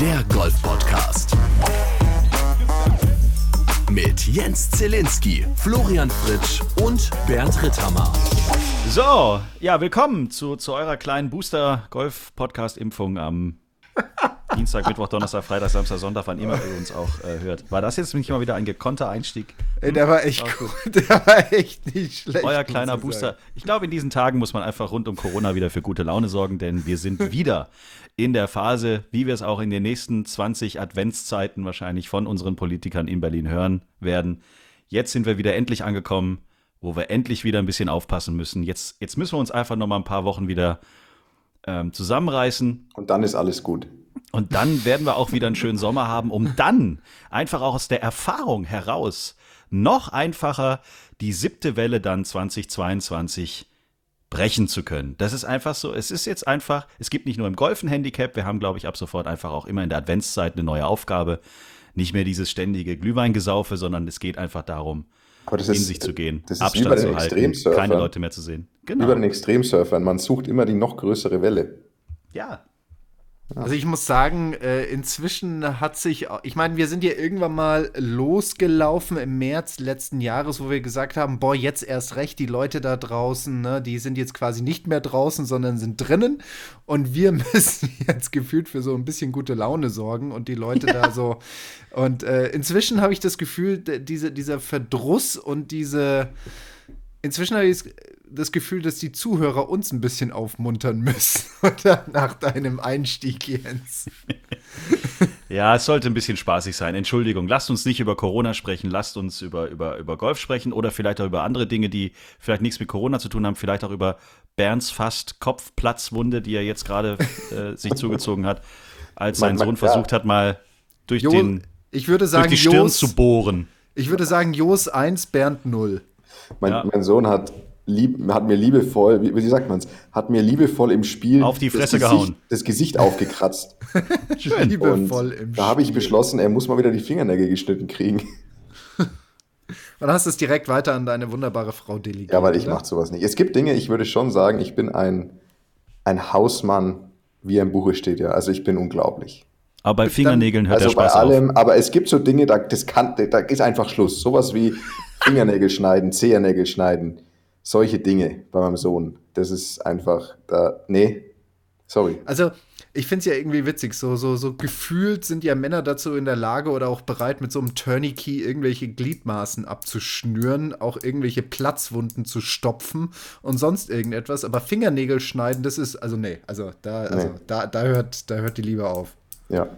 der Golf-Podcast. Mit Jens Zielinski, Florian Fritsch und Bernd Ritthammer. So, ja, willkommen zu, zu eurer kleinen Booster-Golf-Podcast-Impfung am Dienstag, Mittwoch, Donnerstag, Freitag, Samstag, Sonntag, wann immer ihr uns auch äh, hört. War das jetzt nicht mal wieder ein gekonnter Einstieg? Ey, der war echt gut. Der war echt nicht schlecht. Euer kleiner Booster. Ich glaube, in diesen Tagen muss man einfach rund um Corona wieder für gute Laune sorgen, denn wir sind wieder in der Phase, wie wir es auch in den nächsten 20 Adventszeiten wahrscheinlich von unseren Politikern in Berlin hören werden. Jetzt sind wir wieder endlich angekommen, wo wir endlich wieder ein bisschen aufpassen müssen. Jetzt, jetzt müssen wir uns einfach noch mal ein paar Wochen wieder ähm, zusammenreißen. Und dann ist alles gut. Und dann werden wir auch wieder einen schönen Sommer haben, um dann einfach auch aus der Erfahrung heraus noch einfacher die siebte Welle dann 2022 brechen zu können. Das ist einfach so. Es ist jetzt einfach, es gibt nicht nur im Golf ein Handicap, wir haben, glaube ich, ab sofort einfach auch immer in der Adventszeit eine neue Aufgabe. Nicht mehr dieses ständige Glühweingesaufe, sondern es geht einfach darum, in ist, sich zu gehen, das ist Abstand zu halten, keine Leute mehr zu sehen. Wie bei den Extremsurfern, man sucht immer die noch größere Welle. Ja, Also ich muss sagen, äh, inzwischen hat sich, ich meine, wir sind ja irgendwann mal losgelaufen im März letzten Jahres, wo wir gesagt haben, boah, jetzt erst recht, die Leute da draußen, ne, die sind jetzt quasi nicht mehr draußen, sondern sind drinnen. Und wir müssen jetzt gefühlt für so ein bisschen gute Laune sorgen und die Leute da so. Und äh, inzwischen habe ich das Gefühl, diese, dieser Verdruss und diese, inzwischen habe ich das- Gefühl, dass die Zuhörer uns ein bisschen aufmuntern müssen. Oder nach deinem Einstieg, Jens. Ja, es sollte ein bisschen spaßig sein. Entschuldigung, lasst uns nicht über Corona sprechen, lasst uns über, über, über Golf sprechen oder vielleicht auch über andere Dinge, die vielleicht nichts mit Corona zu tun haben, vielleicht auch über Bernds fast Kopfplatzwunde, die er jetzt gerade äh, sich zugezogen hat, als sein Sohn ja. versucht hat, mal durch, Jo, den, ich würde durch sagen, die Stirn Jos, zu bohren. ich würde sagen, Jos 1, Bernd 0. Mein, Ja. mein Sohn hat, lieb, hat mir liebevoll, wie, wie sagt man es, hat mir liebevoll im Spiel Auf die das Fresse Gesicht, gehauen. das Gesicht aufgekratzt. Schön. Liebevoll Und im da habe ich beschlossen, er muss mal wieder die Fingernägel geschnitten kriegen. Und hast es direkt weiter an deine wunderbare Frau delegiert. Ja, weil ich mache sowas nicht. Es gibt Dinge, ich würde schon sagen, ich bin ein, ein Hausmann, wie er im Buche steht, ja. Also ich bin unglaublich. Aber bei Fingernägeln hört also der Spaß bei auf. allem, aber es gibt so Dinge, da, das kann, da ist einfach Schluss. Sowas wie Fingernägel schneiden, Zehennägel schneiden, solche Dinge bei meinem Sohn. Das ist einfach, da, nee, sorry. Also, ich finde es ja irgendwie witzig. So, so, so gefühlt sind ja Männer dazu in der Lage oder auch bereit, mit so einem Tourniquet irgendwelche Gliedmaßen abzuschnüren, auch irgendwelche Platzwunden zu stopfen und sonst irgendetwas. Aber Fingernägel schneiden, das ist, also nee, also da, also Nee. da, da, hört, da hört die Liebe auf. Ja.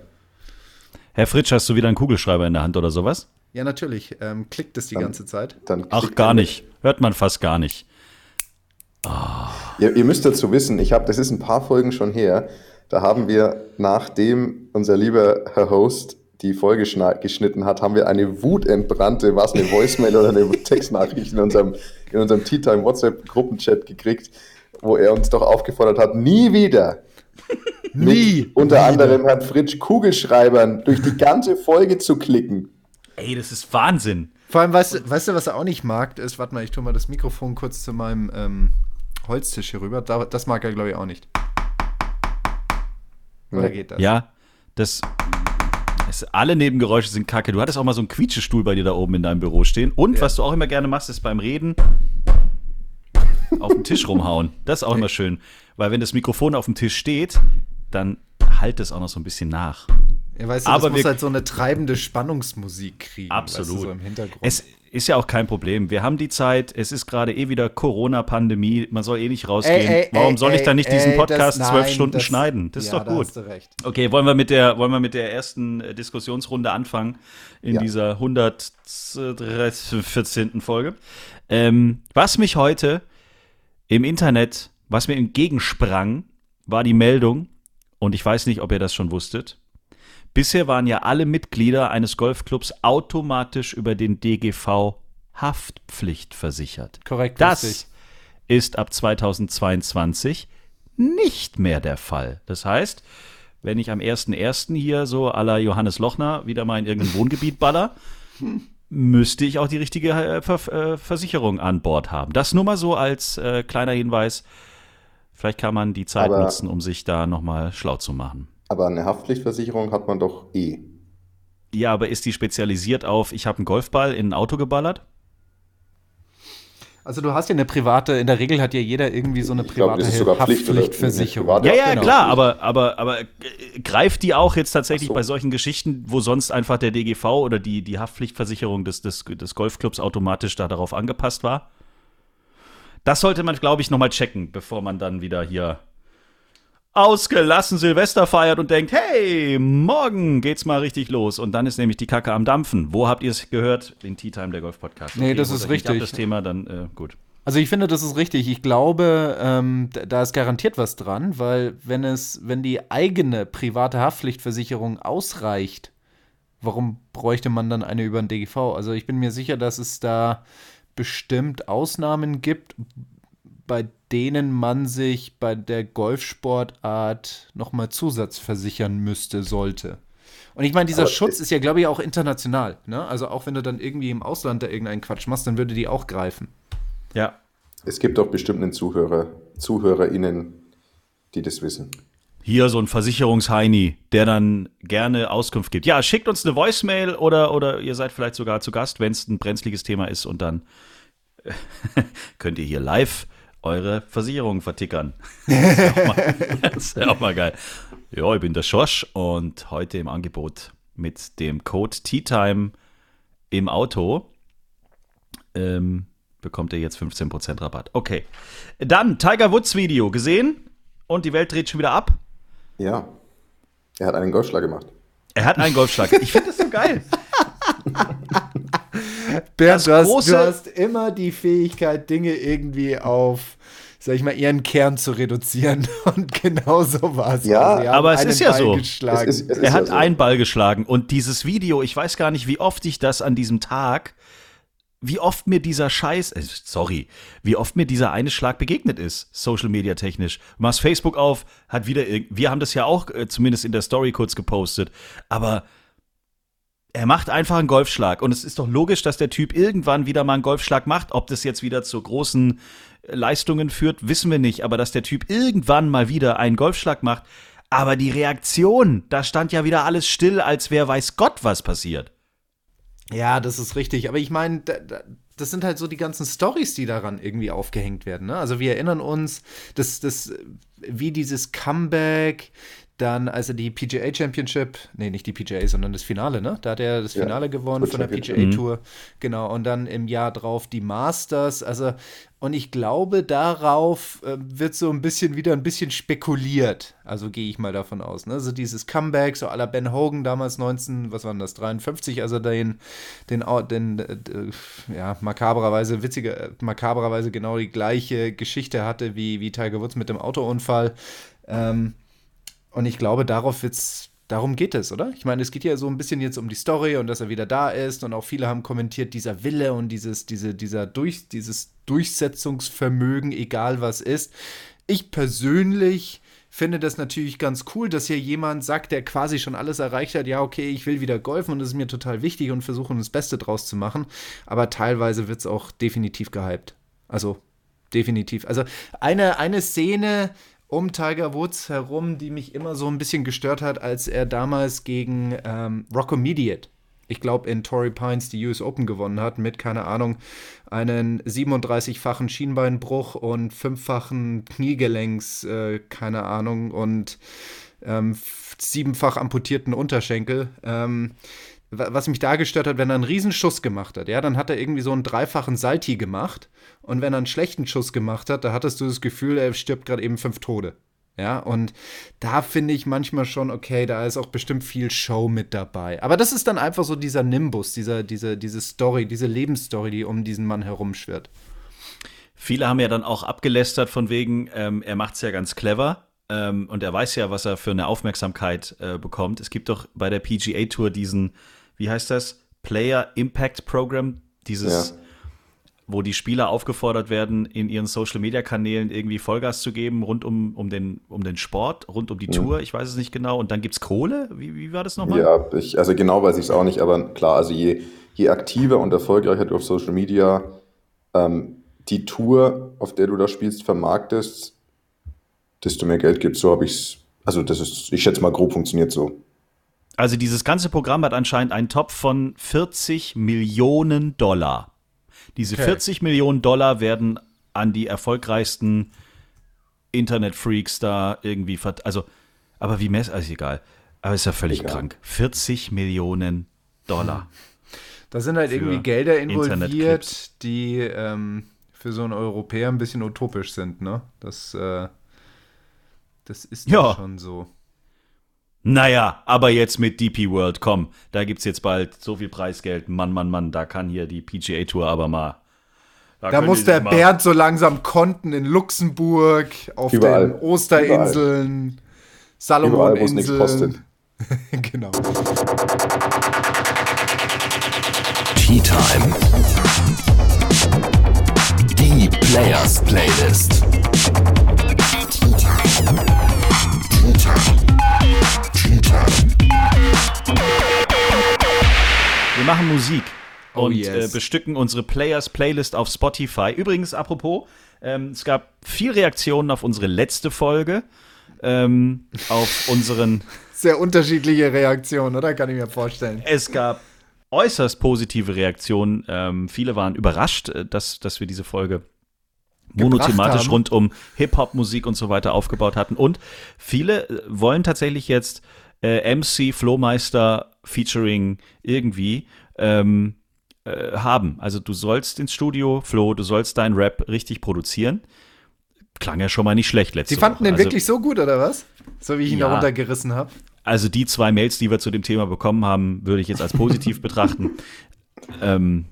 Herr Fritsch, hast du wieder einen Kugelschreiber in der Hand oder sowas? Ja, natürlich. Ähm, klickt es die ganze Zeit. Dann Ach, gar nicht. Hört man fast gar nicht. Ihr, ihr müsst dazu wissen, ich habe, das ist ein paar Folgen schon her, da haben wir, nachdem unser lieber Herr Host die Folge geschnitten hat, haben wir eine wutentbrannte, was eine Voicemail oder eine Textnachricht in unserem, in unserem Tea Time WhatsApp Gruppenchat gekriegt, wo er uns doch aufgefordert hat, nie wieder Nie! unter wieder. anderem Herrn Fritsch Kugelschreibern durch die ganze Folge zu klicken. Ey, das ist Wahnsinn. Vor allem, weißt, du- weißt du, was er auch nicht mag? Ist, warte mal, ich tue mal das Mikrofon kurz zu meinem ähm, Holztisch hier rüber. Da, das mag er, glaube ich, auch nicht. Oder geht das? Ja, das. Es, alle Nebengeräusche sind kacke. Du hattest auch mal so einen Quietschestuhl bei dir da oben in deinem Büro stehen. Und was du auch immer gerne machst, ist beim Reden auf den Tisch rumhauen. Das ist auch immer schön. Weil wenn das Mikrofon auf dem Tisch steht, dann halt es auch noch so ein bisschen nach. Ja, weißt du, Aber das muss halt so eine treibende Spannungsmusik kriegen. Absolut. Weißt du, so im Hintergrund. Es ist ja auch kein Problem. Wir haben die Zeit. Es ist gerade eh wieder Corona-Pandemie. Man soll eh nicht rausgehen. Ey, ey, Warum ey, soll ich dann nicht diesen Podcast das- zwölf nein, Stunden das- schneiden? Das ist ja, doch gut. hast du recht. Okay, wollen wir mit der, wollen wir mit der ersten äh, Diskussionsrunde anfangen in Ja. dieser 114. Folge? Ähm, was mich heute im Internet, was mir entgegensprang, war die Meldung, und ich weiß nicht, ob ihr das schon wusstet. Bisher waren ja alle Mitglieder eines Golfclubs automatisch über den DGV Haftpflicht versichert. Korrekt, Das richtig. ist ab 2022 nicht mehr der Fall. Das heißt, wenn ich am 1.1. hier so à la Johannes Lochner wieder mal in irgendein Wohngebiet baller, müsste ich auch die richtige äh, Ver äh, Versicherung an Bord haben. Das nur mal so als äh, kleiner Hinweis. Vielleicht kann man die Zeit Aber- nutzen, um sich da nochmal schlau zu machen. Aber eine Haftpflichtversicherung hat man doch eh. Ja, aber ist die spezialisiert auf, ich habe einen Golfball in ein Auto geballert? Also du hast ja eine private, in der Regel hat ja jeder irgendwie so eine Ich private das ist sogar Pflicht oder Haftpflichtversicherung. eine Ja, private ja, genau. klar, aber, aber, aber äh, greift die auch jetzt tatsächlich so. bei solchen Geschichten, wo sonst einfach der DGV oder die, die Haftpflichtversicherung des, des, des Golfclubs automatisch da darauf angepasst war? Das sollte man, glaube ich, nochmal checken, bevor man dann wieder hier ausgelassen Silvester feiert und denkt, hey, morgen geht's mal richtig los. Und dann ist nämlich die Kacke am Dampfen. Wo habt ihr es gehört? Den Tea Time der Golf Podcast. Nee, das ist richtig. Das Thema, dann äh, gut. Also ich finde, das ist richtig. Ich glaube, ähm, da- da ist garantiert was dran, weil wenn es, wenn die eigene private Haftpflichtversicherung ausreicht, warum bräuchte man dann eine über den DGV? Also ich bin mir sicher, dass es da bestimmt Ausnahmen gibt, bei denen man sich bei der Golfsportart nochmal zusatzversichern müsste, sollte. Und ich meine, dieser Aber Schutz ist ja, glaube ich, auch international. Ne? Also auch wenn du dann irgendwie im Ausland da irgendeinen Quatsch machst, dann würde die auch greifen. Ja, Es gibt doch bestimmt einen Zuhörer, ZuhörerInnen, die das wissen. Hier so ein Versicherungsheini, der dann gerne Auskunft gibt. Ja, schickt uns eine Voicemail oder, oder ihr seid vielleicht sogar zu Gast, wenn es ein brenzliges Thema ist und dann könnt ihr hier live eure Versicherung vertickern. Das ist ja auch mal, das ist ja auch mal geil. Ja, ich bin der Schorsch und heute im Angebot mit dem Code TeaTime im Auto ähm, bekommt ihr jetzt 15% Rabatt. Okay. Dann Tiger Woods Video gesehen und die Welt dreht schon wieder ab. Ja. Er hat einen Golfschlag gemacht. Er hat einen Golfschlag. Ich finde das so geil. Bernd, Das du hast, große- du hast immer die Fähigkeit, Dinge irgendwie auf, sag ich mal, ihren Kern zu reduzieren. Und genau so war es. Ja, haben aber es ist ja Ball so. Geschlagen. Es ist- es ist Er hat ja so. einen Ball geschlagen und dieses Video, ich weiß gar nicht, wie oft ich das an diesem Tag, wie oft mir dieser Scheiß, äh, sorry, wie oft mir dieser eine Schlag begegnet ist, Social Media technisch. Du machst Facebook auf, hat wieder, wir haben das ja auch äh, zumindest in der Story kurz gepostet, aber er macht einfach einen Golfschlag und es ist doch logisch, dass der Typ irgendwann wieder mal einen Golfschlag macht. Ob das jetzt wieder zu großen äh, Leistungen führt, wissen wir nicht, aber dass der Typ irgendwann mal wieder einen Golfschlag macht. Aber die Reaktion, da stand ja wieder alles still, als wer weiß Gott, was passiert. Ja, das ist richtig. Aber ich meine, da, da, das sind halt so die ganzen Stories, die daran irgendwie aufgehängt werden. Ne? Also wir erinnern uns, dass das, wie dieses Comeback, dann also die PGA Championship, nee, nicht die PGA, sondern das Finale, ne? Da hat er das Ja, Finale gewonnen Tour von der. PGA Tour. Genau, und dann im Jahr drauf die Masters. Also, und ich glaube, darauf äh, wird so ein bisschen wieder ein bisschen spekuliert. Also gehe ich mal davon aus. Ne? Also dieses Comeback, so à la Ben Hogan damals 19, was waren das, 53, also den, den, den äh, äh, ja, makabrerweise, witziger, äh, makabrerweise genau die gleiche Geschichte hatte wie, wie Tiger Woods mit dem Autounfall. Ähm, und ich glaube, darauf wird's, darum geht es, oder? Ich meine, es geht ja so ein bisschen jetzt um die Story und dass er wieder da ist und auch viele haben kommentiert, dieser Wille und dieses, diese, dieser Durch, dieses Durchsetzungsvermögen, egal was ist. Ich persönlich finde das natürlich ganz cool, dass hier jemand sagt, der quasi schon alles erreicht hat, ja, okay, ich will wieder golfen und das ist mir total wichtig und versuchen das Beste draus zu machen. Aber teilweise wird es auch definitiv gehypt. Also definitiv. Also eine, eine Szene um Tiger Woods herum, die mich immer so ein bisschen gestört hat, als er damals gegen ähm, Rocco Mediate, ich glaube in Torrey Pines die US Open gewonnen hat, mit, keine Ahnung, einen 37-fachen Schienbeinbruch und fünffachen Kniegelenks, äh, keine Ahnung, und ähm, siebenfach amputierten Unterschenkel. Ähm, was mich da gestört hat, wenn er einen Riesenschuss gemacht hat, ja, dann hat er irgendwie so einen dreifachen Salti gemacht. Und wenn er einen schlechten Schuss gemacht hat, da hattest du das Gefühl, er stirbt gerade eben fünf Tode. Ja, und da finde ich manchmal schon, okay, da ist auch bestimmt viel Show mit dabei. Aber das ist dann einfach so dieser Nimbus, dieser, diese, diese Story, diese Lebensstory, die um diesen Mann herumschwirrt. Viele haben ja dann auch abgelästert von wegen, ähm, er macht's ja ganz clever ähm, und er weiß ja, was er für eine Aufmerksamkeit äh, bekommt. Es gibt doch bei der PGA Tour diesen, wie heißt das? Player Impact Program, dieses, Ja. wo die Spieler aufgefordert werden, in ihren Social Media Kanälen irgendwie Vollgas zu geben, rund um, um, den, um den Sport, rund um die Tour, ich weiß es nicht genau. Und dann gibt's Kohle? Wie, wie war das nochmal? Ja, ich, also genau weiß ich es auch nicht, aber klar, also je, je aktiver und erfolgreicher du auf Social Media ähm, die Tour, auf der du da spielst, vermarktest, desto mehr Geld gibst. So habe ich es Also das ist, ich schätze mal, grob funktioniert so. Also dieses ganze Programm hat anscheinend einen Topf von 40 Millionen Dollar. Diese Okay. 40 Millionen Dollar werden an die erfolgreichsten Internetfreaks da irgendwie vert also aber wie mess also egal. Aber ist ja völlig Egal. krank. 40 Millionen Dollar. Da sind halt irgendwie Gelder involviert, die ähm, für so einen Europäer ein bisschen utopisch sind, ne? Das, äh, das ist ja schon so. Naja, aber jetzt mit DP World, komm, da gibt's jetzt bald so viel Preisgeld. Mann, Mann, Mann, da kann hier die PGA Tour aber mal. Da können muss der Bernd so langsam Konten in Luxemburg, auf Überall. den Osterinseln, Salomoninseln. genau. Tea Time. Die Players Playlist. Wir machen Musik Oh und yes. äh, bestücken unsere Players Playlist auf Spotify. Übrigens, apropos, ähm, es gab viel Reaktionen auf unsere letzte Folge, ähm, auf unseren. Sehr unterschiedliche Reaktionen, oder? Kann ich mir vorstellen. Es gab äußerst positive Reaktionen. Ähm, viele waren überrascht, äh, dass, dass wir diese Folge monothematisch haben. rund um Hip-Hop-Musik und so weiter aufgebaut hatten. Und viele äh, wollen tatsächlich jetzt äh, MC Flohmeister featuring irgendwie ähm, äh, haben. Also du sollst ins Studio, Flo, du sollst deinen Rap richtig produzieren. Klang ja schon mal nicht schlecht letzte Sie fanden Woche. den also, wirklich so gut, oder was? So wie ich ihn Ja. da runtergerissen habe. Also die zwei Mails, die wir zu dem Thema bekommen haben, würde ich jetzt als positiv betrachten. Ähm,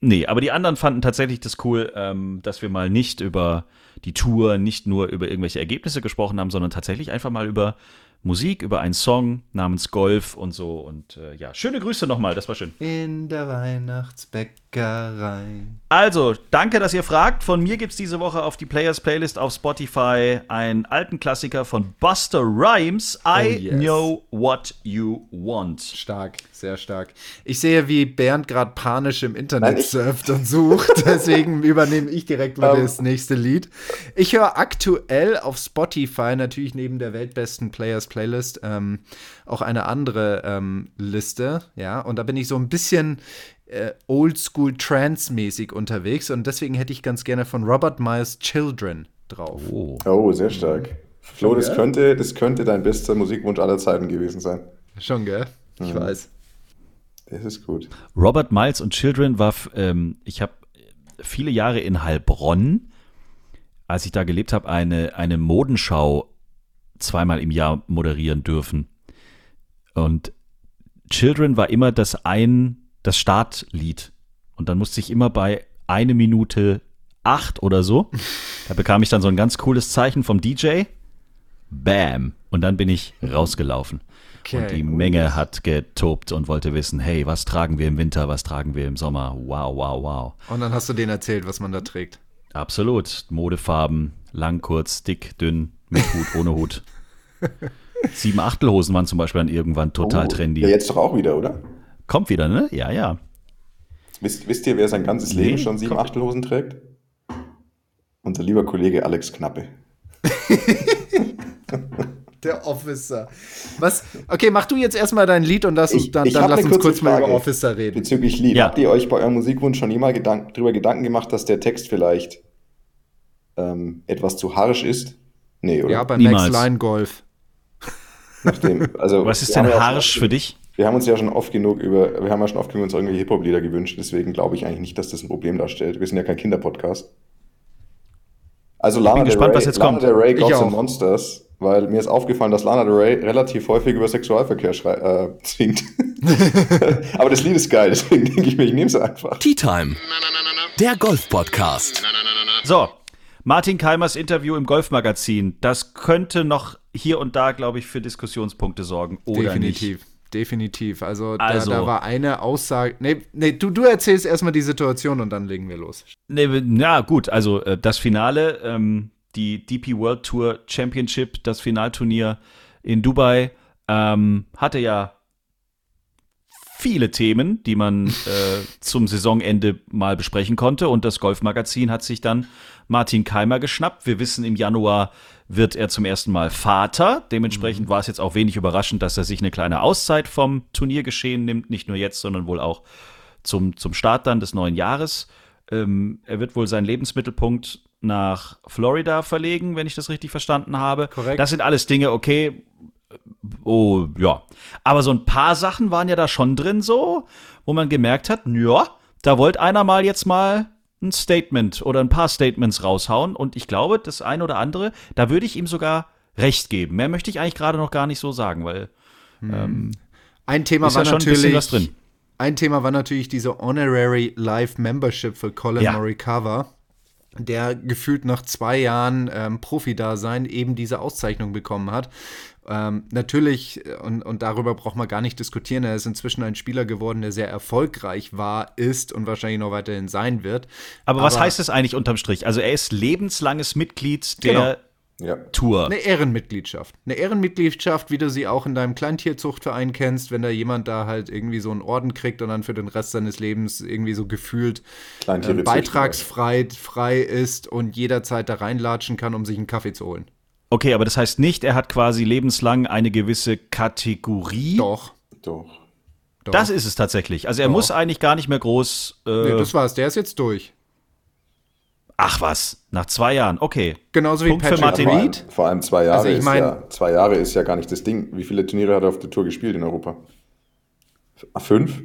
nee, aber die anderen fanden tatsächlich das cool, ähm, dass wir mal nicht über die Tour, nicht nur über irgendwelche Ergebnisse gesprochen haben, sondern tatsächlich einfach mal über Musik, über einen Song namens Golf und so. Und äh, ja, schöne Grüße nochmal, das war schön. In der Weihnachtsbäckerei. Also, danke, dass ihr fragt. Von mir gibt's diese Woche auf die Players Playlist auf Spotify einen alten Klassiker von Buster Rhymes. I Oh, yes. know what you want. Stark, sehr stark. Ich sehe, wie Bernd gerade panisch im Internet Nein, surft und sucht. Deswegen übernehme ich direkt mal Ähm. das nächste Lied. Ich höre aktuell auf Spotify natürlich neben der weltbesten Players Playlist ähm, auch eine andere ähm, Liste. Ja, und da bin ich so ein bisschen äh, Oldschool Trance-mäßig unterwegs und deswegen hätte ich ganz gerne von Robert Miles Children drauf. Oh. Oh, sehr stark. Flo, das könnte, das könnte dein bester Musikwunsch aller Zeiten gewesen sein. Schon, gell? Ich Mhm. weiß. Das ist gut. Robert Miles und Children war, ähm, ich habe viele Jahre in Heilbronn, als ich da gelebt habe, eine, eine Modenschau zweimal im Jahr moderieren dürfen. Und Children war immer das ein, das Startlied. Und dann musste ich immer bei eine Minute acht oder so, da bekam ich dann so ein ganz cooles Zeichen vom DJ. Bam. Und dann bin ich rausgelaufen. Okay. Und die Menge hat getobt und wollte wissen, hey, was tragen wir im Winter, was tragen wir im Sommer? Wow, wow, wow. Und dann hast du denen erzählt, was man da trägt. Absolut. Modefarben, lang, kurz, dick, dünn, mit Hut, ohne Hut. Sieben Achtelhosen waren zum Beispiel dann irgendwann total Oh, trendy. Ja, jetzt doch auch wieder, oder? Kommt wieder, ne? Ja, ja. Wisst, wisst ihr, wer sein ganzes Leben Nee, schon sieben kommt- Achtelhosen trägt? Unser lieber Kollege Alex Knappe. Der Officer. Was? Okay, mach du jetzt erstmal dein Lied und lass uns, dann, dann lass uns kurz mal Frage. über Officer reden. Bezüglich Lied. Ja. Habt ihr euch bei eurem Musikwunsch schon jemals Gedank drüber Gedanken gemacht, dass der Text vielleicht ähm, etwas zu harsch ist? Nee, oder? Ja, bei Niemals. Max Line Golf. Nachdem, also, Was ist denn harsch schon für dich? Wir haben uns ja schon oft genug über, wir haben ja schon oft genug uns irgendwelche Hip-Hop-Lieder gewünscht, deswegen glaube ich eigentlich nicht, dass das ein Problem darstellt. Wir sind ja kein Kinderpodcast. Also Lana bin Del gespannt, Rey, was jetzt Lana kommt. Del Rey, Gods and Monsters, weil mir ist aufgefallen, dass Lana Del Rey relativ häufig über Sexualverkehr schrei äh, singt. Aber das Lied ist geil, deswegen denke ich mir, ich nehme es einfach. Tea Time. Der Golf-Podcast. So, Martin Keimers Interview im Golfmagazin. Das könnte noch hier und da, glaube ich, für Diskussionspunkte sorgen. Oder Definitiv. Nicht. Definitiv. Also, Also- Da, da war eine Aussage. Nee, nee du, du erzählst erstmal die Situation und dann legen wir los. Nee, na gut, also äh, das Finale, ähm, die DP World Tour Championship, das Finalturnier in Dubai, ähm, hatte ja viele Themen, die man äh, zum Saisonende mal besprechen konnte. Und das Golfmagazin hat sich dann Martin Keimer geschnappt. Wir wissen im Januar, wird er zum ersten Mal Vater. Dementsprechend war es jetzt auch wenig überraschend, dass er sich eine kleine Auszeit vom Turniergeschehen nimmt. Nicht nur jetzt, sondern wohl auch zum, zum Start dann des neuen Jahres. Ähm, er wird wohl seinen Lebensmittelpunkt nach Florida verlegen, wenn ich das richtig verstanden habe. Korrekt. Das sind alles Dinge, okay. Oh, ja. Aber so ein paar Sachen waren ja da schon drin so, wo man gemerkt hat, ja, da wollte einer mal jetzt mal ein Statement oder ein paar Statements raushauen. Und ich glaube, das eine oder andere, da würde ich ihm sogar recht geben. Mehr möchte ich eigentlich gerade noch gar nicht so sagen, weil ähm, Ein Thema war ja ein natürlich drin. Ein Thema war natürlich diese Honorary Life Membership für Colin Ja. Morikawa, der gefühlt nach zwei Jahren ähm, Profi-Dasein eben diese Auszeichnung bekommen hat. Ähm, natürlich, äh, und, und darüber braucht man gar nicht diskutieren, er ist inzwischen ein Spieler geworden, der sehr erfolgreich war, ist und wahrscheinlich noch weiterhin sein wird. Aber, was heißt das eigentlich unterm Strich? Also er ist lebenslanges Mitglied der Genau. Ja. Tour. Eine Ehrenmitgliedschaft. Eine Ehrenmitgliedschaft, wie du sie auch in deinem Kleintierzuchtverein kennst, wenn da jemand da halt irgendwie so einen Orden kriegt und dann für den Rest seines Lebens irgendwie so gefühlt äh, beitragsfrei frei ist und jederzeit da reinlatschen kann, um sich einen Kaffee zu holen. Okay, aber das heißt nicht, er hat quasi lebenslang eine gewisse Kategorie. Doch. Doch. doch. Das ist es tatsächlich. Also er Doch. muss eigentlich gar nicht mehr groß. Äh, nee, das war's. Der ist jetzt durch. ach was, nach zwei Jahren. Okay. Genauso wie Punkt für Patrick Martin Vor allem, Reed. vor allem zwei Jahre Also ich ist mein- ja, zwei Jahre ist ja gar nicht das Ding. Wie viele Turniere hat er auf der Tour gespielt in Europa? Fünf?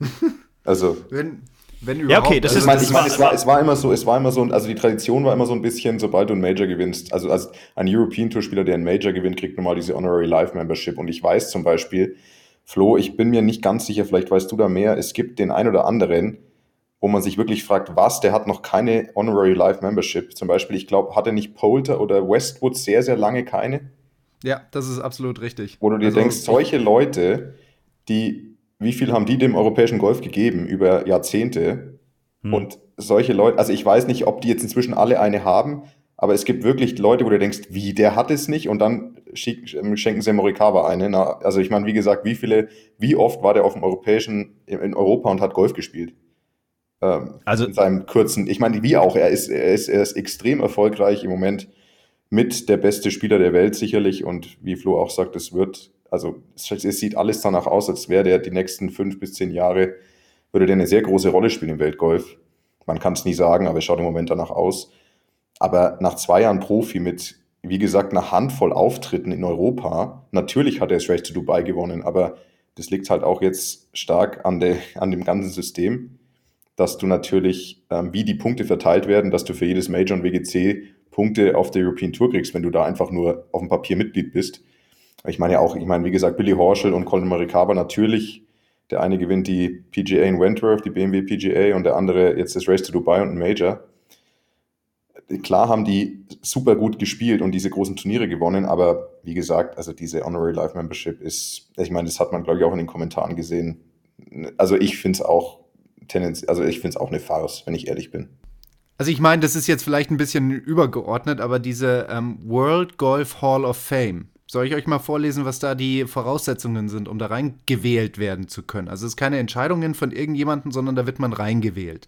also, Wenn, wenn Ja, überhaupt. okay, das ich ist- meine, das ich mein, es, war, es war immer so, es war immer so, also die Tradition war immer so ein bisschen, sobald du ein Major gewinnst, also als ein European Tour Spieler, der ein Major gewinnt, kriegt normal diese Honorary Life Membership. Und ich weiß zum Beispiel, Flo, ich bin mir nicht ganz sicher, vielleicht weißt du da mehr, es gibt den ein oder anderen, wo man sich wirklich fragt, was, der hat noch keine Honorary Life Membership. Zum Beispiel, ich glaube, hatte nicht Poulter oder Westwood sehr, sehr lange keine? Ja, das ist absolut richtig. Wo du dir Also, denkst, solche Leute, die, wie viel haben die dem europäischen Golf gegeben über Jahrzehnte? Und solche Leute, also ich weiß nicht, ob die jetzt inzwischen alle eine haben, aber es gibt wirklich Leute, wo du denkst, wie, der hat es nicht und dann ähm, schenken sie Morikawa eine. Na, also ich meine, wie gesagt, wie viele, wie oft war der auf dem europäischen, in in Europa und hat Golf gespielt? Ähm, Also- in seinem kurzen, ich meine, wie auch, er ist, er ist, er ist extrem erfolgreich im Moment mit der beste Spieler der Welt sicherlich und wie Flo auch sagt, es wird, also es, es sieht alles danach aus, als wäre der die nächsten fünf bis zehn Jahre, würde der eine sehr große Rolle spielen im Weltgolf. Man kann es nie sagen, aber es schaut im Moment danach aus. Aber nach zwei Jahren Profi mit, wie gesagt, einer Handvoll Auftritten in Europa, natürlich hat er das Race to Dubai gewonnen, aber das liegt halt auch jetzt stark an, der, an dem ganzen System, dass du natürlich, ähm, wie die Punkte verteilt werden, dass du für jedes Major und WGC Punkte auf der European Tour kriegst, wenn du da einfach nur auf dem Papier Mitglied bist. Ich meine ja auch, ich meine, wie gesagt, Billy Horschel und Colin Morikawa natürlich. Der eine gewinnt die PGA in Wentworth, die BMW PGA, und der andere jetzt das Race to Dubai und ein Major. Klar haben die super gut gespielt und diese großen Turniere gewonnen, aber wie gesagt, also diese Honorary Life Membership ist, ich meine, das hat man, glaube ich, auch in den Kommentaren gesehen. Also ich finde es auch tendenziell, also ich finde es auch eine Farce, wenn ich ehrlich bin. Also ich meine, das ist jetzt vielleicht ein bisschen übergeordnet, aber diese ähm, World Golf Hall of Fame, soll ich euch mal vorlesen, was da die Voraussetzungen sind, um da reingewählt werden zu können? Also es ist keine Entscheidungen von irgendjemandem, sondern da wird man reingewählt.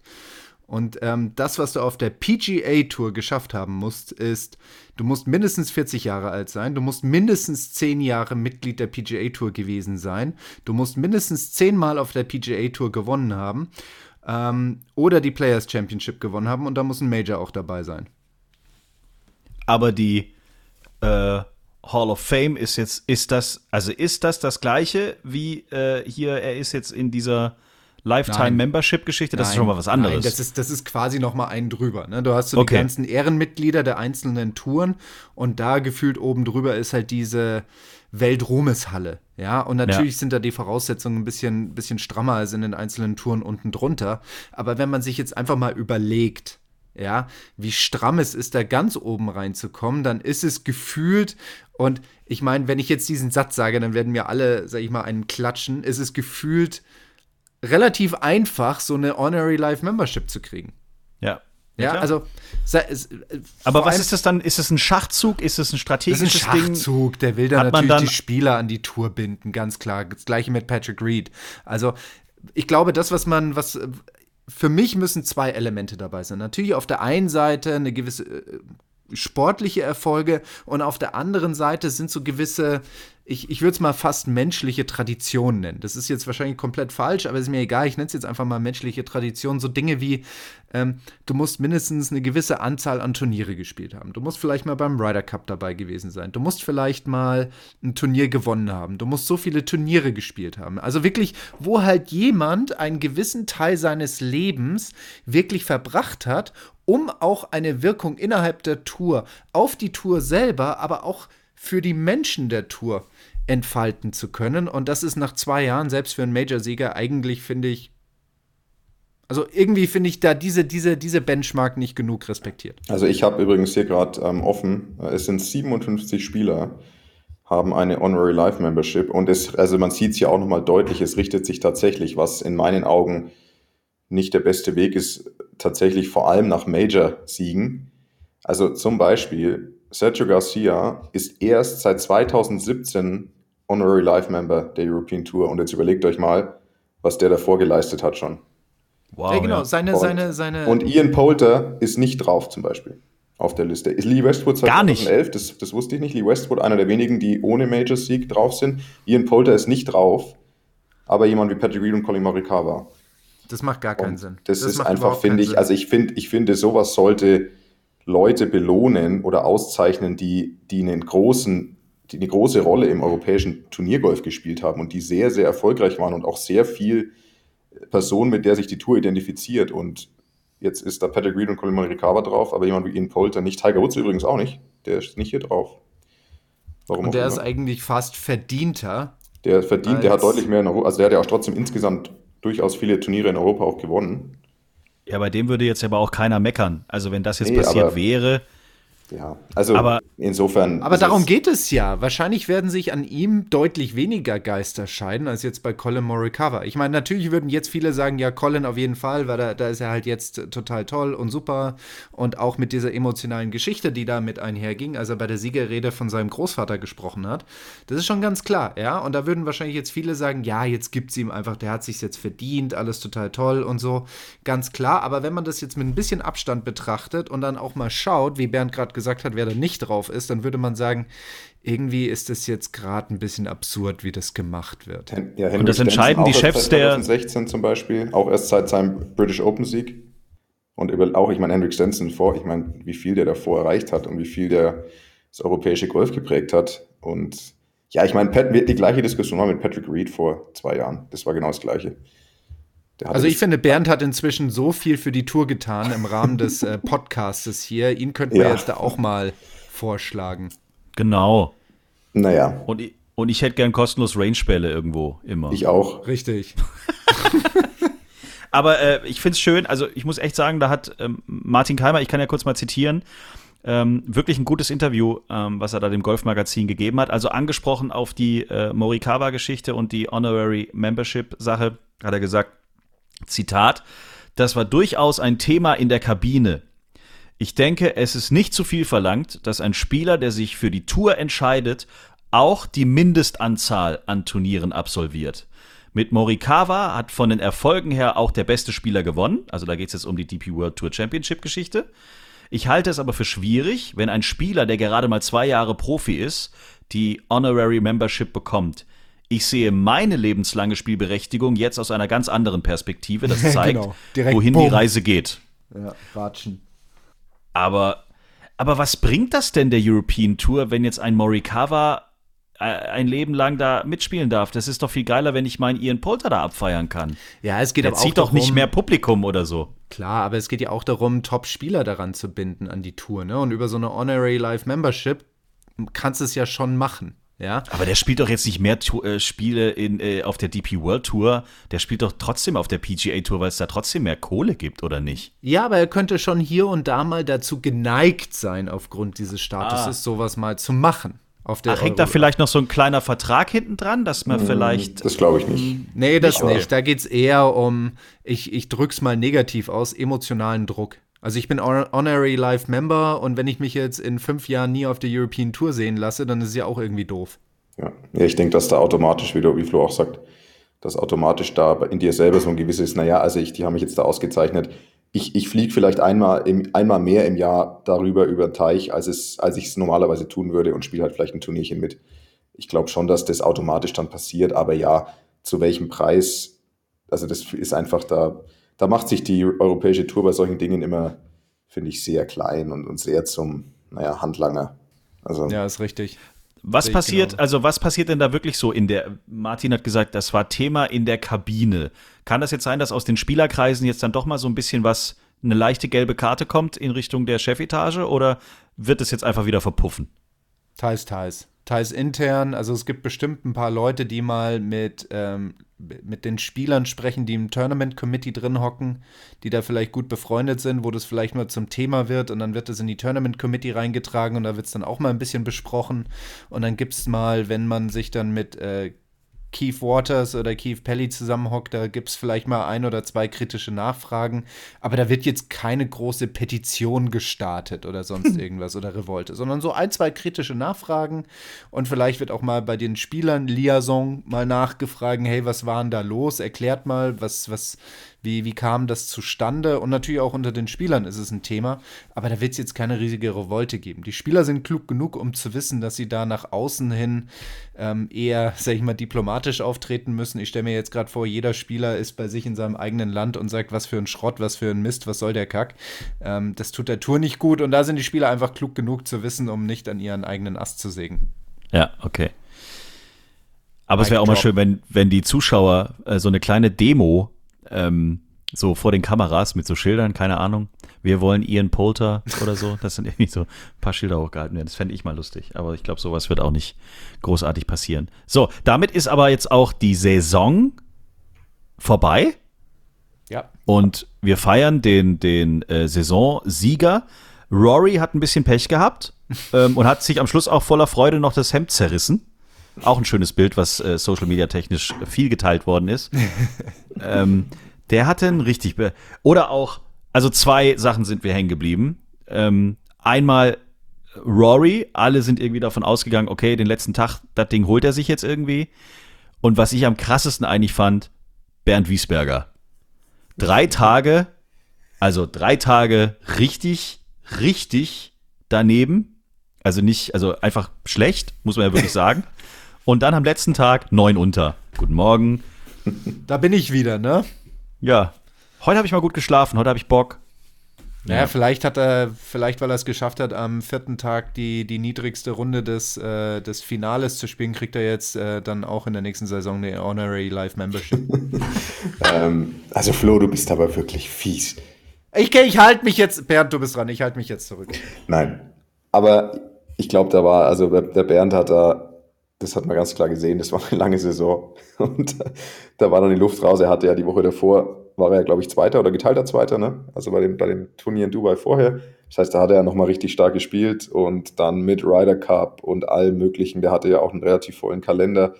Und ähm, das, was du auf der PGA Tour geschafft haben musst, ist, du musst mindestens 40 Jahre alt sein, du musst mindestens 10 Jahre Mitglied der PGA Tour gewesen sein, du musst mindestens 10 Mal auf der PGA Tour gewonnen haben ähm, oder die Players Championship gewonnen haben und da muss ein Major auch dabei sein. Aber die äh, Hall of Fame ist jetzt, ist das, also ist das das gleiche wie äh, hier, er ist jetzt in dieser Lifetime-Membership-Geschichte? Das ist schon mal was anderes. Nein, das ist, das ist quasi noch mal einen drüber. Ne? Du hast so Okay. die ganzen Ehrenmitglieder der einzelnen Touren und da gefühlt oben drüber ist halt diese Weltruhmeshalle. Ja, und natürlich Ja. sind da die Voraussetzungen ein bisschen, bisschen strammer als in den einzelnen Touren unten drunter. Aber wenn man sich jetzt einfach mal überlegt, ja, wie stramm es ist, da ganz oben reinzukommen, dann ist es gefühlt, und ich meine, wenn ich jetzt diesen Satz sage, dann werden mir alle, sag ich mal, einen klatschen, ist es gefühlt relativ einfach, so eine Honorary Life Membership zu kriegen. ja. Ja, klar. also. äh, Aber was ist das dann? Ist es ein Schachzug? Ist es ein Das ist strategisches ein Ding? Schachzug, der will dann natürlich dann- die Spieler an die Tour binden, ganz klar. Das gleiche mit Patrick Reed. Also, ich glaube, das, was man, was für mich müssen zwei Elemente dabei sein. Natürlich auf der einen Seite eine gewisse äh, sportliche Erfolge und auf der anderen Seite sind so gewisse, ich, ich würde es mal fast menschliche Traditionen nennen. Das ist jetzt wahrscheinlich komplett falsch, aber ist mir egal, ich nenne es jetzt einfach mal menschliche Traditionen. So Dinge wie, ähm, du musst mindestens eine gewisse Anzahl an Turniere gespielt haben. Du musst vielleicht mal beim Ryder Cup dabei gewesen sein. Du musst vielleicht mal ein Turnier gewonnen haben. Du musst so viele Turniere gespielt haben. Also wirklich, wo halt jemand einen gewissen Teil seines Lebens wirklich verbracht hat, um auch eine Wirkung innerhalb der Tour, auf die Tour selber, aber auch für die Menschen der Tour entfalten zu können. Und das ist nach zwei Jahren, selbst für einen Major-Sieger, eigentlich, finde ich, also irgendwie finde ich da diese, diese, diese Benchmark nicht genug respektiert. Also ich habe übrigens hier gerade ähm, offen, es sind 57 Spieler, haben eine Honorary Life Membership und es, also man sieht es ja auch nochmal deutlich, es richtet sich tatsächlich, was in meinen Augen nicht der beste Weg ist, tatsächlich vor allem nach Major-Siegen. Also zum Beispiel Sergio Garcia ist erst seit 2017 Honorary Life Member der European Tour und jetzt überlegt euch mal, was der davor geleistet hat schon. Wow, ja, genau, seine, und, seine, seine. Und Ian Poulter ist nicht drauf, zum Beispiel, auf der Liste. Ist Lee Westwood 2011, das, das wusste ich nicht. Lee Westwood, einer der wenigen, die ohne Major-Sieg drauf sind. Ian Poulter ist nicht drauf, aber jemand wie Patrick Reed und Colin Morikawa. Das macht gar keinen und Sinn. Das, das ist einfach, finde ich, Sinn. also ich finde, ich finde, sowas sollte Leute belohnen oder auszeichnen, die, die einen großen, die eine große Rolle im europäischen Turniergolf gespielt haben und die sehr, sehr erfolgreich waren und auch sehr viel Person, mit der sich die Tour identifiziert. Und jetzt ist da Patrick Reed und Colin Morikawa drauf, aber jemand wie Ian Poulter nicht. Tiger Woods übrigens auch nicht. Der ist nicht hier drauf. Warum und der ist eigentlich fast verdienter. Der verdient, der hat deutlich mehr in Europa, also der hat ja auch trotzdem insgesamt durchaus viele Turniere in Europa auch gewonnen. Ja, bei dem würde jetzt aber auch keiner meckern. Also wenn das jetzt nee, passiert wäre, ja, also aber, insofern. Aber darum geht es ja. Wahrscheinlich werden sich an ihm deutlich weniger Geister scheiden als jetzt bei Colin Morikawa. Ich meine, natürlich würden jetzt viele sagen, ja, Colin auf jeden Fall, weil da, da ist er halt jetzt total toll und super. Und auch mit dieser emotionalen Geschichte, die da mit einherging, als er bei der Siegerrede von seinem Großvater gesprochen hat. Das ist schon ganz klar, ja. Und da würden wahrscheinlich jetzt viele sagen, ja, jetzt gibt es ihm einfach, der hat sich jetzt verdient, alles total toll und so. Ganz klar. Aber wenn man das jetzt mit ein bisschen Abstand betrachtet und dann auch mal schaut, wie Bernd gerade gesagt hat, wer da nicht drauf ist, dann würde man sagen, irgendwie ist das jetzt gerade ein bisschen absurd, wie das gemacht wird. Ja, und das entscheiden die Chefs der 2016 zum Beispiel, auch erst seit seinem British Open Sieg. Und auch, ich meine, Henrik Stenson vor, ich meine, wie viel der davor erreicht hat und wie viel der das europäische Golf geprägt hat. Und ja, ich meine, Pat, die gleiche Diskussion war mit Patrick Reed vor zwei Jahren. Das war genau das Gleiche. Also ich finde, Bernd hat inzwischen so viel für die Tour getan im Rahmen des äh, Podcastes hier. Ihn könnten wir ja. jetzt da auch mal vorschlagen. Genau. Naja. Und, und ich hätte gern kostenlos Range-Bälle irgendwo immer. Ich auch. Richtig. Aber äh, ich finde es schön, also ich muss echt sagen, da hat ähm, Martin Keimer, ich kann ja kurz mal zitieren, ähm, wirklich ein gutes Interview, ähm, was er da dem Golfmagazin gegeben hat. Also angesprochen auf die äh, Morikawa-Geschichte und die Honorary Membership-Sache, hat er gesagt, Zitat, das war durchaus ein Thema in der Kabine. Ich denke, es ist nicht zu viel verlangt, dass ein Spieler, der sich für die Tour entscheidet, auch die Mindestanzahl an Turnieren absolviert. Mit Morikawa hat von den Erfolgen her auch der beste Spieler gewonnen. Also da geht es jetzt um die DP World Tour Championship Geschichte. Ich halte es aber für schwierig, wenn ein Spieler, der gerade mal zwei Jahre Profi ist, die Honorary Membership bekommt. Ich sehe meine lebenslange Spielberechtigung jetzt aus einer ganz anderen Perspektive. Das zeigt, genau. wohin boom. die Reise geht. Ja, watschen. Aber, aber was bringt das denn der European Tour, wenn jetzt ein Morikawa äh, ein Leben lang da mitspielen darf. Das ist doch viel geiler, wenn ich meinen Ian Polter da abfeiern kann. Ja, es geht Der aber zieht doch nicht mehr Publikum oder so. Klar, aber es geht ja auch darum, Top-Spieler daran zu binden an die Tour. Ne? Und über so eine Honorary Life Membership kannst du es ja schon machen. Ja. Aber der spielt doch jetzt nicht mehr tu äh, Spiele in, äh, auf der DP World Tour. Der spielt doch trotzdem auf der PGA Tour, weil es da trotzdem mehr Kohle gibt, oder nicht? Ja, aber er könnte schon hier und da mal dazu geneigt sein, aufgrund dieses Statuses ah. sowas mal zu machen. Ach, hängt da vielleicht noch so ein kleiner Vertrag hinten dran, dass man hm, vielleicht. Das glaube ich nicht. Nee, das nicht. nicht. Da geht es eher um, ich, ich drück's mal negativ aus, emotionalen Druck. Also ich bin Honorary Life Member und wenn ich mich jetzt in fünf Jahren nie auf der European Tour sehen lasse, dann ist es ja auch irgendwie doof. Ja, ja ich denke, dass da automatisch, wie, du, wie Flo auch sagt, dass automatisch da in dir selber so ein gewisses, naja, also ich, die haben mich jetzt da ausgezeichnet, ich, ich fliege vielleicht einmal, im, einmal mehr im Jahr darüber über den Teich, als, es, als ich es normalerweise tun würde und spiele halt vielleicht ein Turnierchen mit. Ich glaube schon, dass das automatisch dann passiert, aber ja, zu welchem Preis, also das ist einfach da, da macht sich die europäische Tour bei solchen Dingen immer, finde ich, sehr klein und, und sehr zum, naja, Handlanger. Also, Ja, ist richtig. Was passiert, genauso. also was passiert denn da wirklich so in der, Martin hat gesagt, das war Thema in der Kabine. Kann das jetzt sein, dass aus den Spielerkreisen jetzt dann doch mal so ein bisschen was, eine leichte gelbe Karte kommt in Richtung der Chefetage oder wird es jetzt einfach wieder verpuffen? Teils, teils. Teils intern, also es gibt bestimmt ein paar Leute, die mal mit, ähm, mit den Spielern sprechen, die im Tournament Committee drin hocken, die da vielleicht gut befreundet sind, wo das vielleicht mal zum Thema wird und dann wird es in die Tournament Committee reingetragen und da wird es dann auch mal ein bisschen besprochen. Und dann gibt es mal, wenn man sich dann mit äh, Keith Waters oder Keith Pelly zusammenhockt, da gibt es vielleicht mal ein oder zwei kritische Nachfragen, aber da wird jetzt keine große Petition gestartet oder sonst irgendwas oder Revolte, sondern so ein, zwei kritische Nachfragen. Und vielleicht wird auch mal bei den Spielern Liaison mal nachgefragt, hey, was war denn da los? Erklärt mal, was, was, wie, wie kam das zustande? Und natürlich auch unter den Spielern ist es ein Thema, aber da wird es jetzt keine riesige Revolte geben. Die Spieler sind klug genug, um zu wissen, dass sie da nach außen hin ähm, eher, sag ich mal, diplomatisch auftreten müssen. Ich stelle mir jetzt gerade vor, jeder Spieler ist bei sich in seinem eigenen Land und sagt, was für ein Schrott, was für ein Mist, was soll der Kack. Ähm, das tut der Tour nicht gut und da sind die Spieler einfach klug genug zu wissen, um nicht an ihren eigenen Ast zu sägen. Ja, okay. Aber es Mic wäre auch mal schön, wenn, wenn die Zuschauer äh, so eine kleine Demo ähm, so vor den Kameras mit so Schildern, keine Ahnung. Wir wollen Ian Poulter oder so. Das sind irgendwie so ein paar Schilder hochgehalten werden. Das fände ich mal lustig. Aber ich glaube, sowas wird auch nicht großartig passieren. So, damit ist aber jetzt auch die Saison vorbei. Ja. Und wir feiern den, den äh, Saisonsieger. Rory hat ein bisschen Pech gehabt ähm, und hat sich am Schluss auch voller Freude noch das Hemd zerrissen. Auch ein schönes Bild, was äh, Social Media technisch viel geteilt worden ist. ähm, der hatte ein richtig. Be Oder auch, also zwei Sachen sind wir hängen geblieben. Ähm, einmal Rory, alle sind irgendwie davon ausgegangen, okay, den letzten Tag, das Ding holt er sich jetzt irgendwie. Und was ich am krassesten eigentlich fand, Bernd Wiesberger. Drei Tage, also drei Tage richtig, richtig daneben. Also nicht, also einfach schlecht, muss man ja wirklich sagen. Und dann am letzten Tag neun unter. Guten Morgen. Da bin ich wieder, ne? Ja, heute habe ich mal gut geschlafen, heute habe ich Bock. Naja, vielleicht hat er, vielleicht weil er es geschafft hat, am vierten Tag die, die niedrigste Runde des, äh, des Finales zu spielen, kriegt er jetzt äh, dann auch in der nächsten Saison eine Honorary Life Membership. ähm, also Flo, du bist aber wirklich fies. ich ich halte mich jetzt, Bernd, du bist dran, ich halte mich jetzt zurück. Nein. Aber ich glaube, da war, also der der Bernd hat da, das hat man ganz klar gesehen, das war eine lange Saison. Und da war dann die Luft raus. Er hatte ja die Woche davor, war er, glaube ich, Zweiter oder geteilter Zweiter, ne? Also bei dem, bei dem Turnier in Dubai vorher. Das heißt, da hat er nochmal richtig stark gespielt und dann mit Ryder Cup und allem Möglichen. Der hatte ja auch einen relativ vollen Kalender.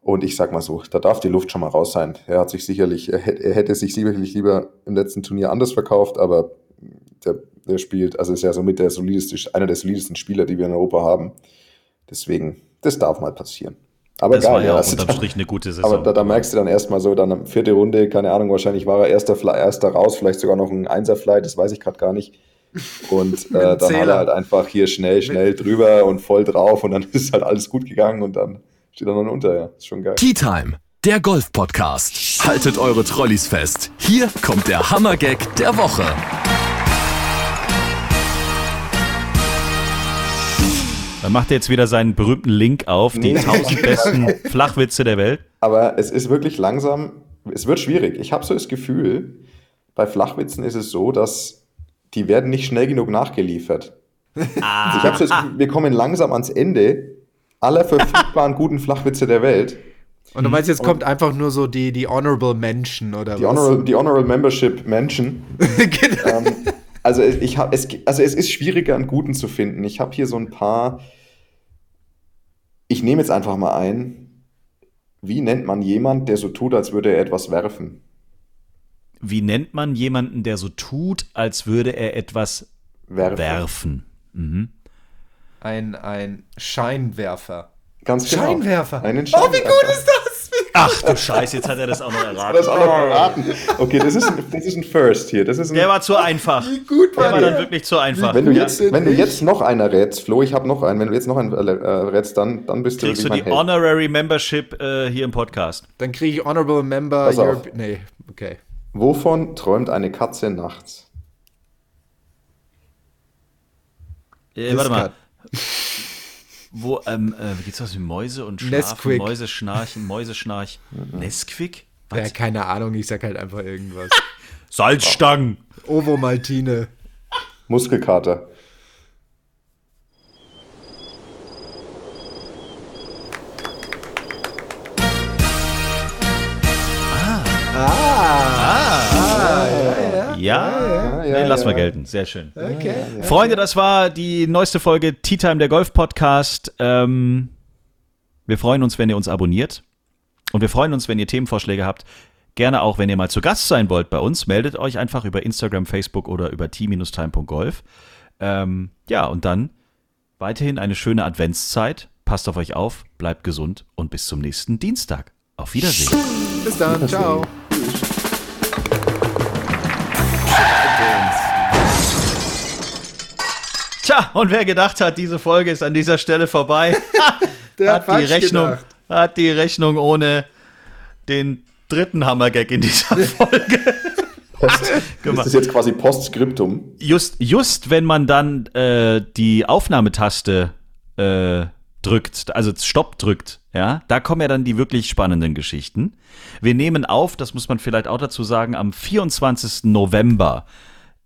Und ich sag mal so, da darf die Luft schon mal raus sein. Er hat sich sicherlich, er hätte, er hätte sich sicherlich lieber im letzten Turnier anders verkauft, aber der, der spielt, also ist ja somit der solideste, einer der solidesten Spieler, die wir in Europa haben. Deswegen, das darf mal passieren. Aber Das geil, war ja auch also unterm da- Strich eine gute Saison. aber da, da merkst du dann erstmal so, dann vierte Runde, keine Ahnung, wahrscheinlich war er erster, Fly, erster raus, vielleicht sogar noch ein Einser-Fly, das weiß ich gerade gar nicht. Und äh, dann hat Zähler. er halt einfach hier schnell, schnell drüber und voll drauf und dann ist halt alles gut gegangen und dann steht er dann unter, ja. Ist schon geil. Tea Time, der Golf-Podcast. Haltet eure Trolleys fest. Hier kommt der Hammergag der Woche. Dann macht er jetzt wieder seinen berühmten Link auf, die Nee. 1000 besten Flachwitze der Welt. Aber es ist wirklich langsam, es wird schwierig. Ich habe so das Gefühl, bei Flachwitzen ist es so, dass die werden nicht schnell genug nachgeliefert. Also ich habe so das Gefühl, wir kommen langsam ans Ende aller verfügbaren guten Flachwitze der Welt. Und du meinst, jetzt kommt einfach nur so die, die Honorable Mention oder Die was? Honorable, die Honorable Membership Menschen. Genau. ähm, also es- ich hab, es, also es ist schwieriger, einen guten zu finden. Ich habe hier so ein paar. Ich nehme jetzt einfach mal ein. Wie nennt man jemand, der so tut, als würde er etwas werfen? Wie nennt man jemanden, der so tut, als würde er etwas Werfen. werfen? Mhm. Ein, ein Scheinwerfer. Ganz genau. Scheinwerfer. Einen Oh, wie Scheinwerfer. gut ist das? Ach du Scheiße, jetzt hat er das auch noch erraten. Das auch noch verraten. Okay, das ist, ein, das ist ein First hier. Das ist ein, Der war zu einfach. Wie gut Der war war der? dann wirklich zu einfach. wenn, du jetzt, wenn du jetzt noch einer rätst, Flo, ich habe noch einen, wenn du jetzt noch einen äh, rätst, dann, dann bist du Kriegst du wirklich die Held. Honorary Membership äh, hier im Podcast. Dann kriege ich Honorable Member Pass auf. Europe. Nee, okay. Wovon träumt eine Katze nachts? Äh, warte mal. Wo, ähm, äh, wie geht's aus wie Mäuse und Schlafen? Nesquik. Mäuse schnarchen, Mäuse schnarch. Mhm. Nesquik? Ja, Was? keine Ahnung, ich sag halt einfach irgendwas. Salzstangen. Ovo Maltine. Muskelkater. Ja, ja, nee, lass mal ja. gelten. Sehr schön. Okay. Freunde, das war die neueste Folge Tea Time der Golf Podcast. Ähm, wir freuen uns, wenn ihr uns abonniert. Und wir freuen uns, wenn ihr Themenvorschläge habt. Gerne auch, wenn ihr mal zu Gast sein wollt bei uns, meldet euch einfach über Instagram, Facebook oder über t-time.golf. Ähm, ja, und dann weiterhin eine schöne Adventszeit. Passt auf euch auf, bleibt gesund und bis zum nächsten Dienstag. Auf Wiedersehen. Bis dann. Ciao. Tja, und wer gedacht hat, diese Folge ist an dieser Stelle vorbei, Der hat, die Rechnung, gedacht. hat die Rechnung ohne den dritten Hammergag in dieser Folge. Post, ist das jetzt quasi Postskriptum? Just, just wenn man dann äh, die Aufnahmetaste äh, drückt, also Stopp drückt, ja, da kommen ja dann die wirklich spannenden Geschichten. Wir nehmen auf, das muss man vielleicht auch dazu sagen, am 24. November.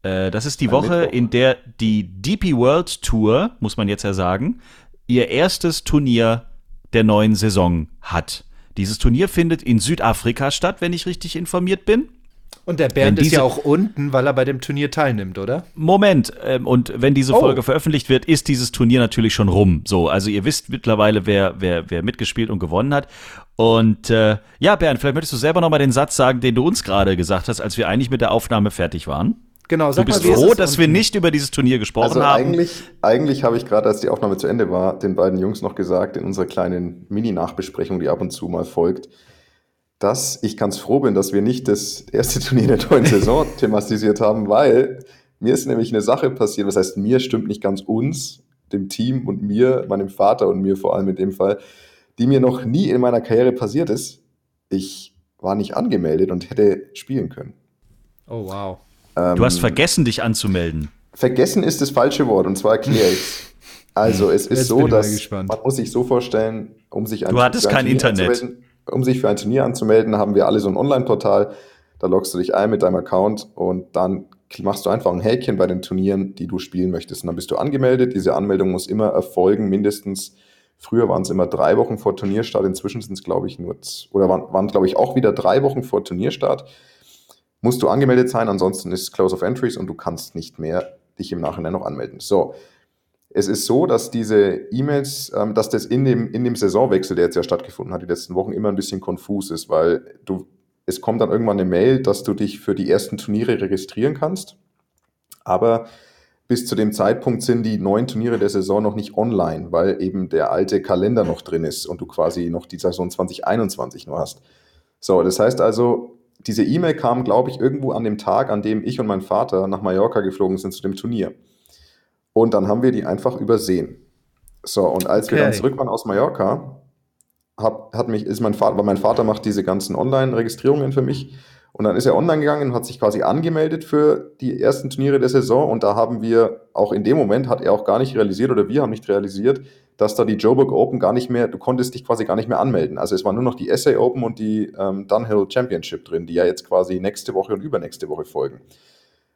Äh, das ist die Ein Woche, Mittwoch. in der die DP World Tour, muss man jetzt ja sagen, ihr erstes Turnier der neuen Saison hat. Dieses Turnier findet in Südafrika statt, wenn ich richtig informiert bin. Und der Bernd Wenn ist ja diese- auch unten, weil er bei dem Turnier teilnimmt, oder? Moment, ähm, und wenn diese Oh. Folge veröffentlicht wird, ist dieses Turnier natürlich schon rum. So, also ihr wisst mittlerweile, wer, wer, wer mitgespielt und gewonnen hat. Und äh, ja, Bernd, vielleicht möchtest du selber noch mal den Satz sagen, den du uns gerade gesagt hast, als wir eigentlich mit der Aufnahme fertig waren. Genau, Du sag bist mal, wie ist froh, es dass wir nicht über dieses Turnier gesprochen Also haben. eigentlich, eigentlich habe ich gerade, als die Aufnahme zu Ende war, den beiden Jungs noch gesagt, in unserer kleinen Mini-Nachbesprechung, die ab und zu mal folgt, dass ich ganz froh bin, dass wir nicht das erste Turnier der neuen Saison thematisiert haben, weil mir ist nämlich eine Sache passiert, was heißt mir, stimmt nicht ganz uns, dem Team und mir, meinem Vater und mir vor allem in dem Fall, die mir noch nie in meiner Karriere passiert ist. Ich war nicht angemeldet und hätte spielen können. Oh, wow. Du hast Ähm, vergessen, dich anzumelden. Vergessen ist das falsche Wort und zwar erkläre ich Also es ist Jetzt so, dass gespannt. man muss sich so vorstellen, um sich ein, Du hattest für ein kein Turnier Internet. anzumelden- Um sich für ein Turnier anzumelden, haben wir alle so ein Online-Portal. Da loggst du dich ein mit deinem Account und dann machst du einfach ein Häkchen bei den Turnieren, die du spielen möchtest. Und dann bist du angemeldet. Diese Anmeldung muss immer erfolgen, mindestens. Früher waren es immer drei Wochen vor Turnierstart. Inzwischen sind es, glaube ich, nur, oder waren, waren glaube ich, auch wieder drei Wochen vor Turnierstart. Musst du angemeldet sein, ansonsten ist Close of Entries und du kannst nicht mehr dich im Nachhinein noch anmelden. So, es ist so, dass diese E-Mails, ähm, dass das in dem, in dem Saisonwechsel, der jetzt ja stattgefunden hat, die letzten Wochen immer ein bisschen konfus ist, weil du, es kommt dann irgendwann eine Mail, dass du dich für die ersten Turniere registrieren kannst. Aber bis zu dem Zeitpunkt sind die neuen Turniere der Saison noch nicht online, weil eben der alte Kalender noch drin ist und du quasi noch die Saison 2021 nur hast. So, das heißt also, diese E-Mail kam, glaube ich, irgendwo an dem Tag, an dem ich und mein Vater nach Mallorca geflogen sind zu dem Turnier. Und dann haben wir die einfach übersehen. So, und als wir Okay. dann zurück waren aus Mallorca, hab, hat mich, ist mein Vater, weil mein Vater macht diese ganzen Online-Registrierungen für mich. Und dann ist er online gegangen und hat sich quasi angemeldet für die ersten Turniere der Saison. Und da haben wir, auch in dem Moment hat er auch gar nicht realisiert oder wir haben nicht realisiert, dass da die Joburg Open gar nicht mehr, du konntest dich quasi gar nicht mehr anmelden. Also es waren nur noch die SA Open und die ähm, Dunhill Championship drin, die ja jetzt quasi nächste Woche und übernächste Woche folgen.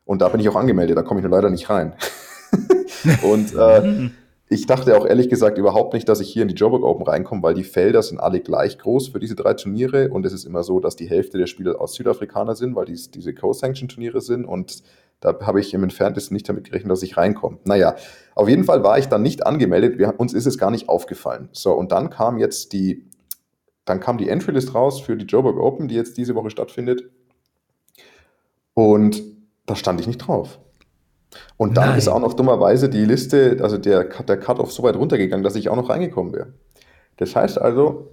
Und da bin ich auch angemeldet, da komme ich nur leider nicht rein. und äh, ich dachte auch ehrlich gesagt überhaupt nicht, dass ich hier in die Joburg Open reinkomme, weil die Felder sind alle gleich groß für diese drei Turniere und es ist immer so, dass die Hälfte der Spieler aus Südafrikaner sind, weil dies diese Co-Sanction-Turniere sind und da habe ich im Entferntesten nicht damit gerechnet, dass ich reinkomme. Naja, auf jeden Fall war ich dann nicht angemeldet, Wir, uns ist es gar nicht aufgefallen. So, und dann kam jetzt die, dann kam die Entry-List raus für die Joburg Open, die jetzt diese Woche stattfindet und da stand ich nicht drauf. Und dann Nein. ist auch noch dummerweise die Liste, also der, der Cut-Off so weit runtergegangen, dass ich auch noch reingekommen wäre. Das heißt also,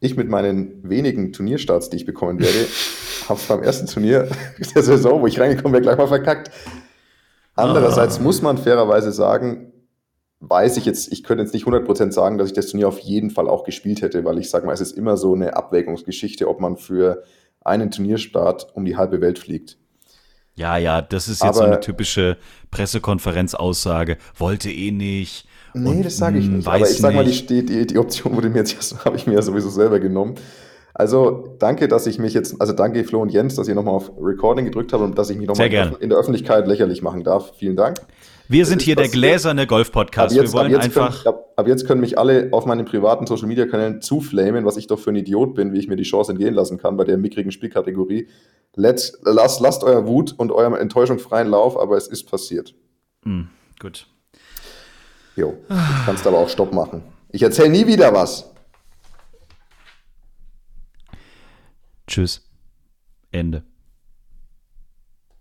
ich mit meinen wenigen Turnierstarts, die ich bekommen werde, habe beim ersten Turnier der Saison, wo ich reingekommen wäre, gleich mal verkackt. Andererseits oh. muss man fairerweise sagen, weiß ich jetzt, ich könnte jetzt nicht 100% sagen, dass ich das Turnier auf jeden Fall auch gespielt hätte, weil ich sage mal, es ist immer so eine Abwägungsgeschichte, ob man für einen Turnierstart um die halbe Welt fliegt. Ja, ja, das ist jetzt Aber, so eine typische Pressekonferenzaussage. Wollte eh nicht. Nee, und, das sage ich hm, nicht. Aber ich sage mal, die, die, die Option wurde mir jetzt, habe ich mir ja sowieso selber genommen. Also danke, dass ich mich jetzt, also danke Flo und Jens, dass ihr nochmal auf Recording gedrückt habt und dass ich mich nochmal in der Öffentlichkeit lächerlich machen darf. Vielen Dank. Wir sind hier der gläserne Golf-Podcast. Wir wollen einfach. Können, ab, ab, jetzt können mich alle auf meinen privaten Social-Media-Kanälen zuflamen, was ich doch für ein Idiot bin, wie ich mir die Chance entgehen lassen kann bei der mickrigen Spielkategorie. Let's, lasst, lasst euer Wut und euer Enttäuschung freien Lauf, aber es ist passiert. Mm, gut. Jo, du kannst aber auch Stopp machen. Ich erzähle nie wieder was. Tschüss. Ende.